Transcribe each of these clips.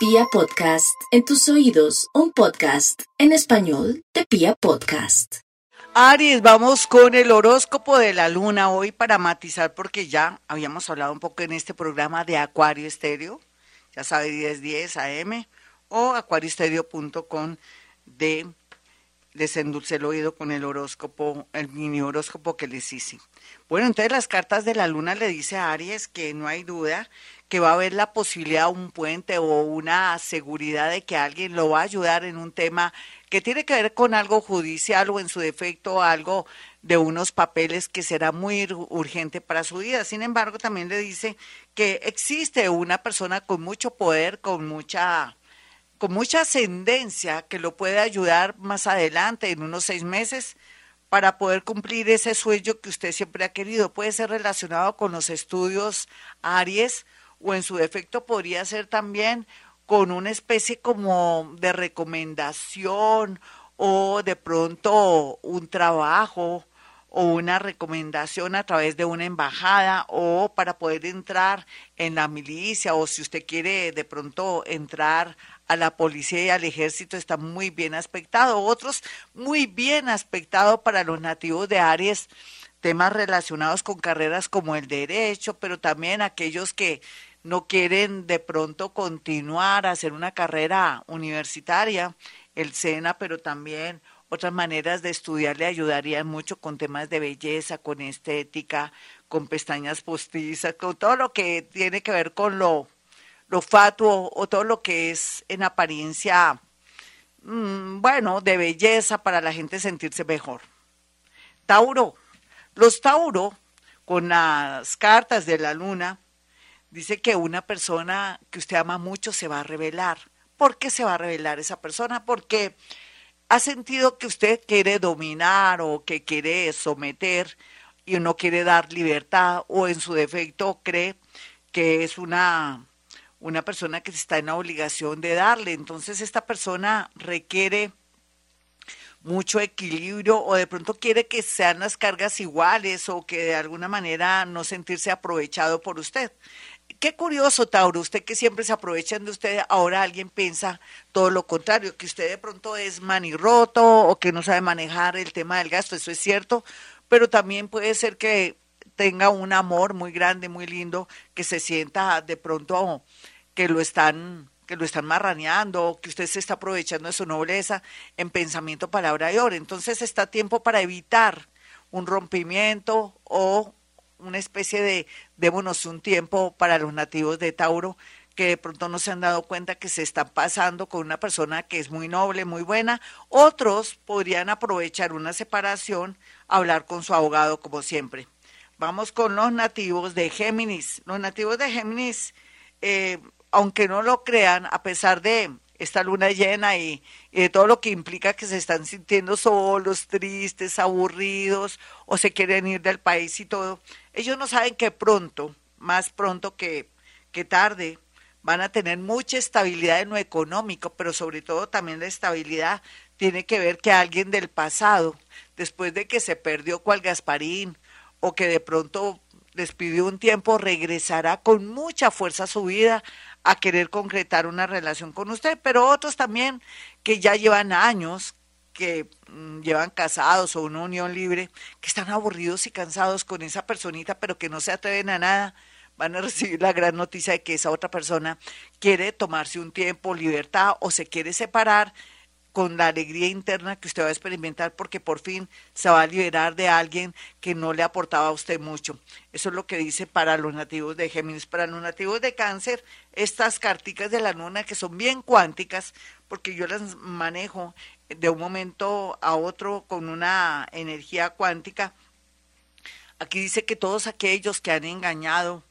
Pia Podcast, en tus oídos, un podcast en español de Pia Podcast. Aries, vamos con el horóscopo de la luna hoy para matizar porque ya habíamos hablado un poco en este programa de Acuario Estéreo, ya sabe 1010 AM o acuarioestereo.com de desendulce el oído con el horóscopo, el mini horóscopo que les hice. Bueno, entonces las cartas de la luna le dice a Aries que no hay duda que va a haber la posibilidad de un puente o una seguridad de que alguien lo va a ayudar en un tema que tiene que ver con algo judicial o en su defecto algo de unos papeles que será muy urgente para su vida. Sin embargo, también le dice que existe una persona con mucho poder, con mucha con mucha ascendencia que lo puede ayudar más adelante, en unos seis meses, para poder cumplir ese sueño que usted siempre ha querido. Puede ser relacionado con los estudios Aries o en su defecto podría ser también con una especie como de recomendación o de pronto un trabajo o una recomendación a través de una embajada o para poder entrar en la milicia o si usted quiere de pronto entrar a la policía y al ejército está muy bien aspectado. Otros muy bien aspectado para los nativos de Aries, temas relacionados con carreras como el derecho, pero también aquellos que no quieren de pronto continuar a hacer una carrera universitaria, el SENA, pero también otras maneras de estudiar le ayudarían mucho con temas de belleza, con estética, con pestañas postizas, con todo lo que tiene que ver con lo lo fatuo o todo lo que es en apariencia, mm, bueno, de belleza para la gente sentirse mejor. Tauro, los Tauro, con las cartas de la luna, dice que una persona que usted ama mucho se va a revelar. ¿Por qué se va a revelar esa persona? Porque ha sentido que usted quiere dominar o que quiere someter y no quiere dar libertad o en su defecto cree que es una una persona que está en la obligación de darle. Entonces esta persona requiere mucho equilibrio o de pronto quiere que sean las cargas iguales o que de alguna manera no sentirse aprovechado por usted. Qué curioso, Tauro, usted que siempre se aprovechan de usted, ahora alguien piensa todo lo contrario, que usted de pronto es manirroto o que no sabe manejar el tema del gasto, eso es cierto, pero también puede ser que tenga un amor muy grande, muy lindo, que se sienta de pronto que lo están que lo están marraneando, que usted se está aprovechando de su nobleza en pensamiento, palabra y obra. Entonces está tiempo para evitar un rompimiento o una especie de démonos un tiempo para los nativos de Tauro que de pronto no se han dado cuenta que se están pasando con una persona que es muy noble, muy buena. Otros podrían aprovechar una separación, hablar con su abogado como siempre. Vamos con los nativos de Géminis. Los nativos de Géminis eh, aunque no lo crean, a pesar de esta luna llena y, de todo lo que implica que se están sintiendo solos, tristes, aburridos o se quieren ir del país y todo, ellos no saben que pronto, más pronto que, que tarde, van a tener mucha estabilidad en lo económico, pero sobre todo también la estabilidad tiene que ver que alguien del pasado, después de que se perdió cual Gasparín o que de pronto despidió un tiempo, regresará con mucha fuerza a su vida a querer concretar una relación con usted, pero otros también que ya llevan años, que mm, llevan casados o una unión libre, que están aburridos y cansados con esa personita, pero que no se atreven a nada, van a recibir la gran noticia de que esa otra persona quiere tomarse un tiempo, libertad o se quiere separar con la alegría interna que usted va a experimentar porque por fin se va a liberar de alguien que no le aportaba a usted mucho. Eso es lo que dice para los nativos de Géminis. Para los nativos de Cáncer, estas carticas de la luna que son bien cuánticas, porque yo las manejo de un momento a otro con una energía cuántica. Aquí dice que todos aquellos que han engañado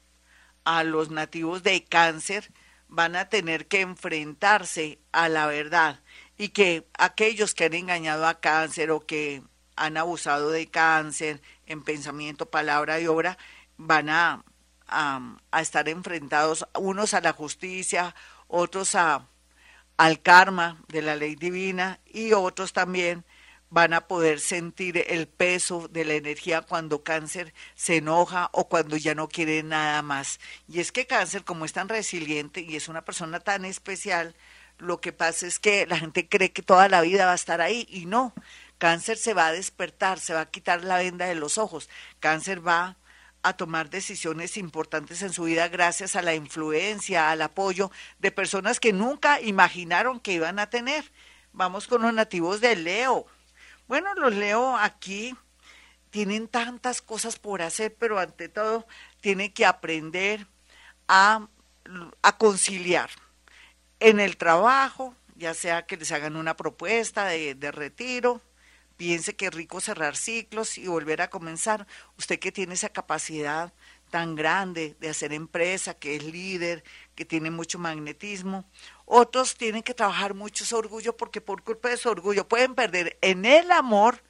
a los nativos de Cáncer van a tener que enfrentarse a la verdad y que aquellos que han engañado a cáncer o que han abusado de cáncer en pensamiento, palabra y obra, van a, a, estar enfrentados unos a la justicia, otros a, al karma de la ley divina y otros también van a poder sentir el peso de la energía cuando cáncer se enoja o cuando ya no quiere nada más. Y es que cáncer, como es tan resiliente y es una persona tan especial, lo que pasa es que la gente cree que toda la vida va a estar ahí y no. Cáncer se va a despertar, se va a quitar la venda de los ojos. Cáncer va a tomar decisiones importantes en su vida gracias a la influencia, al apoyo de personas que nunca imaginaron que iban a tener. Vamos con los nativos de Leo. Bueno, los leo aquí. Tienen tantas cosas por hacer, pero ante todo tienen que aprender a, a conciliar en el trabajo, ya sea que les hagan una propuesta de, de retiro, piense que es rico cerrar ciclos y volver a comenzar. Usted que tiene esa capacidad tan grande de hacer empresa, que es líder, que tiene mucho magnetismo. Otros tienen que trabajar mucho su orgullo porque por culpa de su orgullo pueden perder en el amor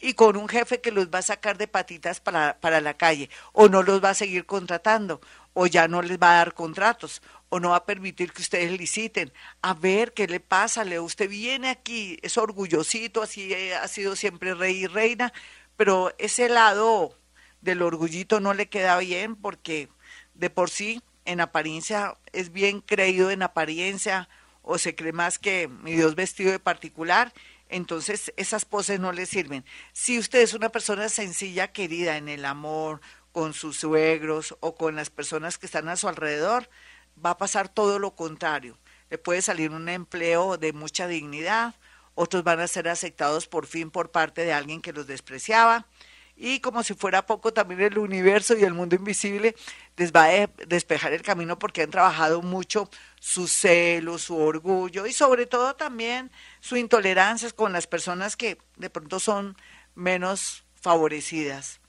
y con un jefe que los va a sacar de patitas para, para la calle o no los va a seguir contratando o ya no les va a dar contratos o no va a permitir que ustedes liciten. A ver qué le pasa, Leo. Usted viene aquí, es orgullosito, así ha sido siempre rey y reina, pero ese lado del orgullito no le queda bien porque de por sí en apariencia es bien creído en apariencia o se cree más que mi Dios vestido de particular, entonces esas poses no le sirven. Si usted es una persona sencilla, querida en el amor, con sus suegros o con las personas que están a su alrededor, va a pasar todo lo contrario. Le puede salir un empleo de mucha dignidad, otros van a ser aceptados por fin por parte de alguien que los despreciaba, y como si fuera poco también el universo y el mundo invisible les va a despejar el camino porque han trabajado mucho su celo, su orgullo y sobre todo también su intolerancia con las personas que de pronto son menos favorecidas.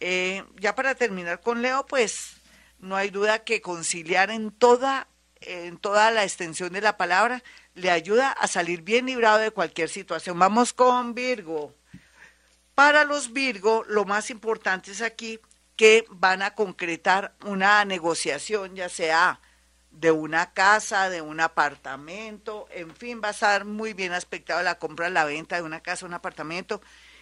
Eh, ya para terminar con Leo, pues no hay duda que conciliar en toda, en toda la extensión de la palabra le ayuda a salir bien librado de cualquier situación. Vamos con Virgo. Para los Virgo, lo más importante es aquí que van a concretar una negociación, ya sea de una casa, de un apartamento, en fin, va a estar muy bien aspectado la compra, la venta de una casa, un apartamento,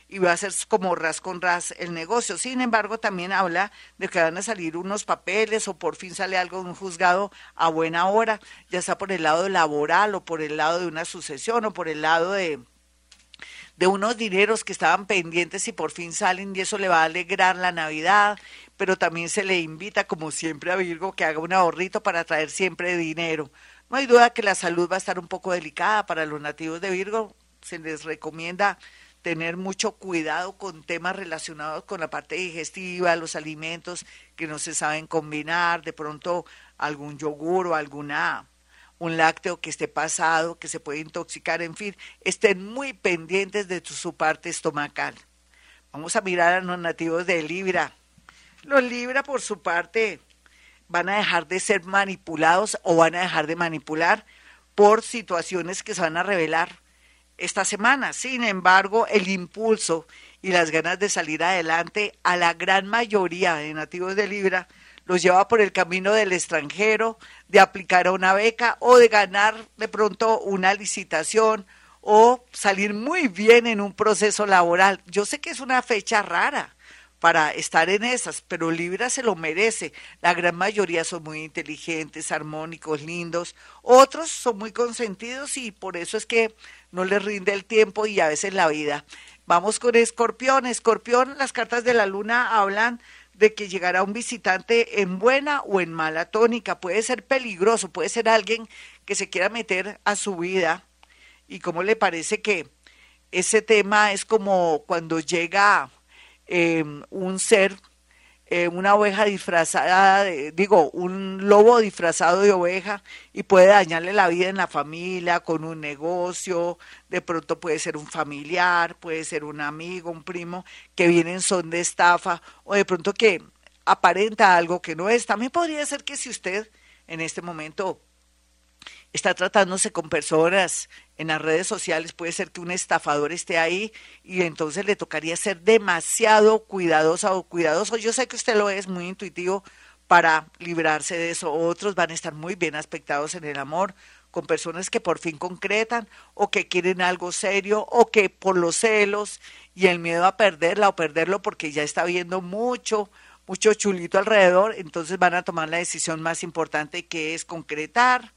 y va a ser como ras con ras el negocio. Sin embargo, también habla de que van a salir unos papeles o por fin sale algo de un juzgado a buena hora, ya sea por el lado laboral o por el lado de una sucesión o por el lado de de unos dineros que estaban pendientes y por fin salen y eso le va a alegrar la Navidad, pero también se le invita, como siempre, a Virgo que haga un ahorrito para traer siempre dinero. No hay duda que la salud va a estar un poco delicada para los nativos de Virgo. Se les recomienda tener mucho cuidado con temas relacionados con la parte digestiva, los alimentos que no se saben combinar, de pronto algún yogur o alguna un lácteo que esté pasado, que se puede intoxicar, en fin, estén muy pendientes de su parte estomacal. Vamos a mirar a los nativos de Libra. Los Libra, por su parte, van a dejar de ser manipulados o van a dejar de manipular por situaciones que se van a revelar esta semana. Sin embargo, el impulso y las ganas de salir adelante a la gran mayoría de nativos de Libra los lleva por el camino del extranjero, de aplicar a una beca o de ganar de pronto una licitación o salir muy bien en un proceso laboral. Yo sé que es una fecha rara para estar en esas, pero Libra se lo merece. La gran mayoría son muy inteligentes, armónicos, lindos. Otros son muy consentidos y por eso es que no les rinde el tiempo y a veces la vida. Vamos con Escorpión. Escorpión, las cartas de la luna hablan de que llegará un visitante en buena o en mala tónica. Puede ser peligroso, puede ser alguien que se quiera meter a su vida. ¿Y cómo le parece que ese tema es como cuando llega em, un ser eh, una oveja disfrazada, digo, un lobo disfrazado de oveja y puede dañarle la vida en la familia, con un negocio, de pronto puede ser un familiar, puede ser un amigo, un primo, que vienen son de estafa o de pronto que aparenta algo que no es. También podría ser que si usted en este momento está tratándose con personas en las redes sociales, puede ser que un estafador esté ahí y entonces le tocaría ser demasiado cuidadosa o cuidadoso. Yo sé que usted lo es muy intuitivo para librarse de eso. Otros van a estar muy bien aspectados en el amor, con personas que por fin concretan o que quieren algo serio o que por los celos y el miedo a perderla o perderlo porque ya está viendo mucho, mucho chulito alrededor, entonces van a tomar la decisión más importante que es concretar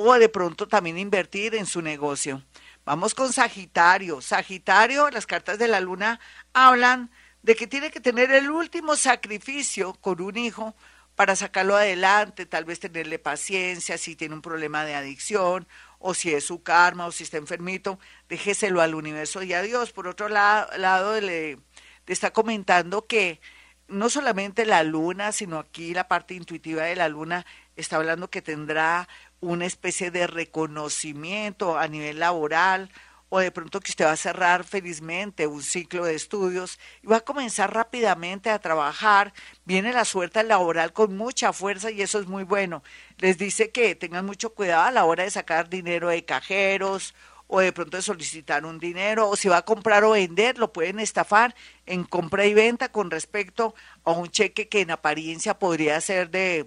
o de pronto también invertir en su negocio. Vamos con Sagitario. Sagitario, las cartas de la luna hablan de que tiene que tener el último sacrificio con un hijo para sacarlo adelante, tal vez tenerle paciencia si tiene un problema de adicción o si es su karma o si está enfermito, déjeselo al universo y a Dios. Por otro lado, le está comentando que no solamente la luna, sino aquí la parte intuitiva de la luna está hablando que tendrá una especie de reconocimiento a nivel laboral o de pronto que usted va a cerrar felizmente un ciclo de estudios y va a comenzar rápidamente a trabajar. Viene la suerte laboral con mucha fuerza y eso es muy bueno. Les dice que tengan mucho cuidado a la hora de sacar dinero de cajeros o de pronto de solicitar un dinero o si va a comprar o vender, lo pueden estafar en compra y venta con respecto a un cheque que en apariencia podría ser de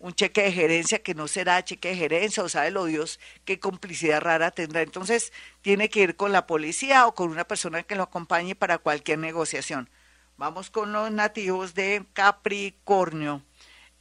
un cheque de gerencia que no será cheque de gerencia, o sabe lo Dios qué complicidad rara tendrá. Entonces tiene que ir con la policía o con una persona que lo acompañe para cualquier negociación. Vamos con los nativos de Capricornio.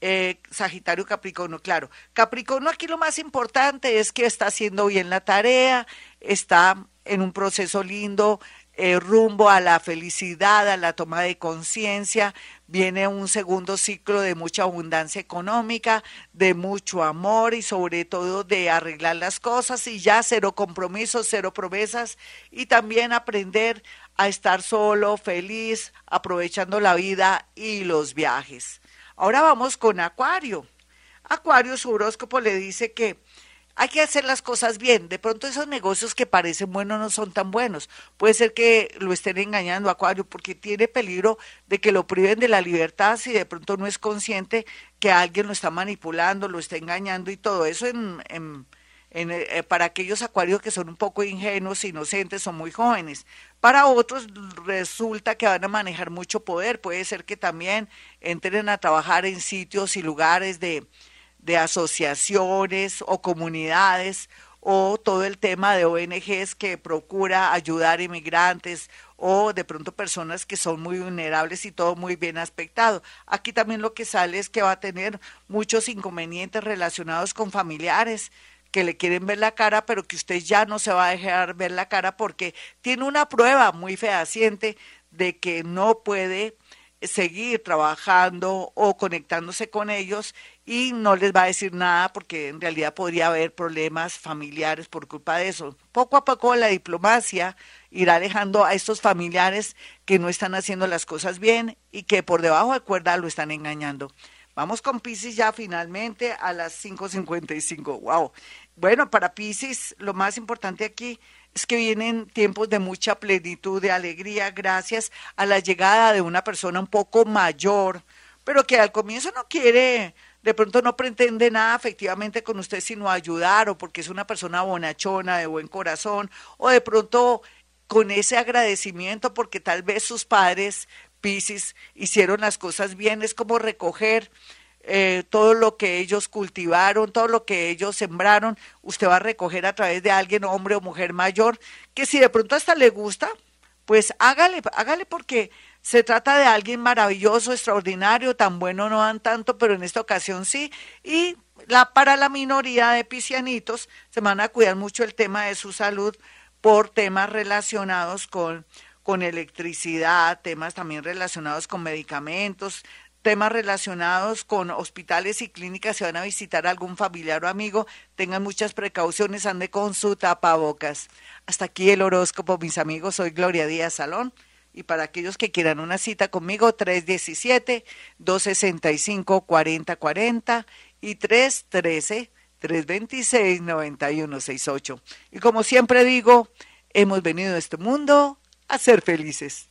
Eh, Sagitario Capricornio, claro. Capricornio aquí lo más importante es que está haciendo bien la tarea, está en un proceso lindo eh, rumbo a la felicidad, a la toma de conciencia. Viene un segundo ciclo de mucha abundancia económica, de mucho amor y sobre todo de arreglar las cosas y ya cero compromisos, cero promesas y también aprender a estar solo, feliz, aprovechando la vida y los viajes. Ahora vamos con Acuario. Acuario, su horóscopo le dice que hay que hacer las cosas bien. De pronto esos negocios que parecen buenos no son tan buenos. Puede ser que lo estén engañando Acuario porque tiene peligro de que lo priven de la libertad si de pronto no es consciente que alguien lo está manipulando, lo está engañando y todo eso en, en, eh, para aquellos Acuarios que son un poco ingenuos, inocentes, son muy jóvenes. Para otros resulta que van a manejar mucho poder. Puede ser que también entren a trabajar en sitios y lugares de de asociaciones o comunidades o todo el tema de ONGs que procura ayudar inmigrantes o de pronto personas que son muy vulnerables y todo muy bien aspectado. Aquí también lo que sale es que va a tener muchos inconvenientes relacionados con familiares que le quieren ver la cara, pero que usted ya no se va a dejar ver la cara porque tiene una prueba muy fehaciente de que no puede seguir trabajando o conectándose con ellos y no les va a decir nada porque en realidad podría haber problemas familiares por culpa de eso. Poco a poco la diplomacia irá dejando a estos familiares que no están haciendo las cosas bien y que por debajo de cuerda lo están engañando. Vamos con Pisces ya finalmente a las 5.55. ¡Wow! Bueno, para Pisces lo más importante aquí es que vienen tiempos de mucha plenitud, de alegría, gracias a la llegada de una persona un poco mayor, pero que al comienzo no quiere, de pronto no pretende nada efectivamente con usted, sino ayudar, o porque es una persona bonachona, de buen corazón, o de pronto con ese agradecimiento porque tal vez sus padres, Piscis, hicieron las cosas bien, es como recoger eh, todo lo que ellos cultivaron, todo lo que ellos sembraron, usted va a recoger a través de alguien, hombre o mujer mayor, que si de pronto hasta le gusta, pues hágale, hágale porque se trata de alguien maravilloso, extraordinario, tan bueno no dan tanto, pero en esta ocasión sí, y la, para la minoría de piscianitos se van a cuidar mucho el tema de su salud por temas relacionados con con electricidad, temas también relacionados con medicamentos, temas relacionados con hospitales y clínicas, si van a visitar a algún familiar o amigo, tengan muchas precauciones, ande con su tapabocas. Hasta aquí el horóscopo, mis amigos, soy Gloria Díaz Salón. Y para aquellos que quieran una cita conmigo, 317-265-4040 y 313-326-9168. Y como siempre digo, hemos venido a este mundo a ser felices.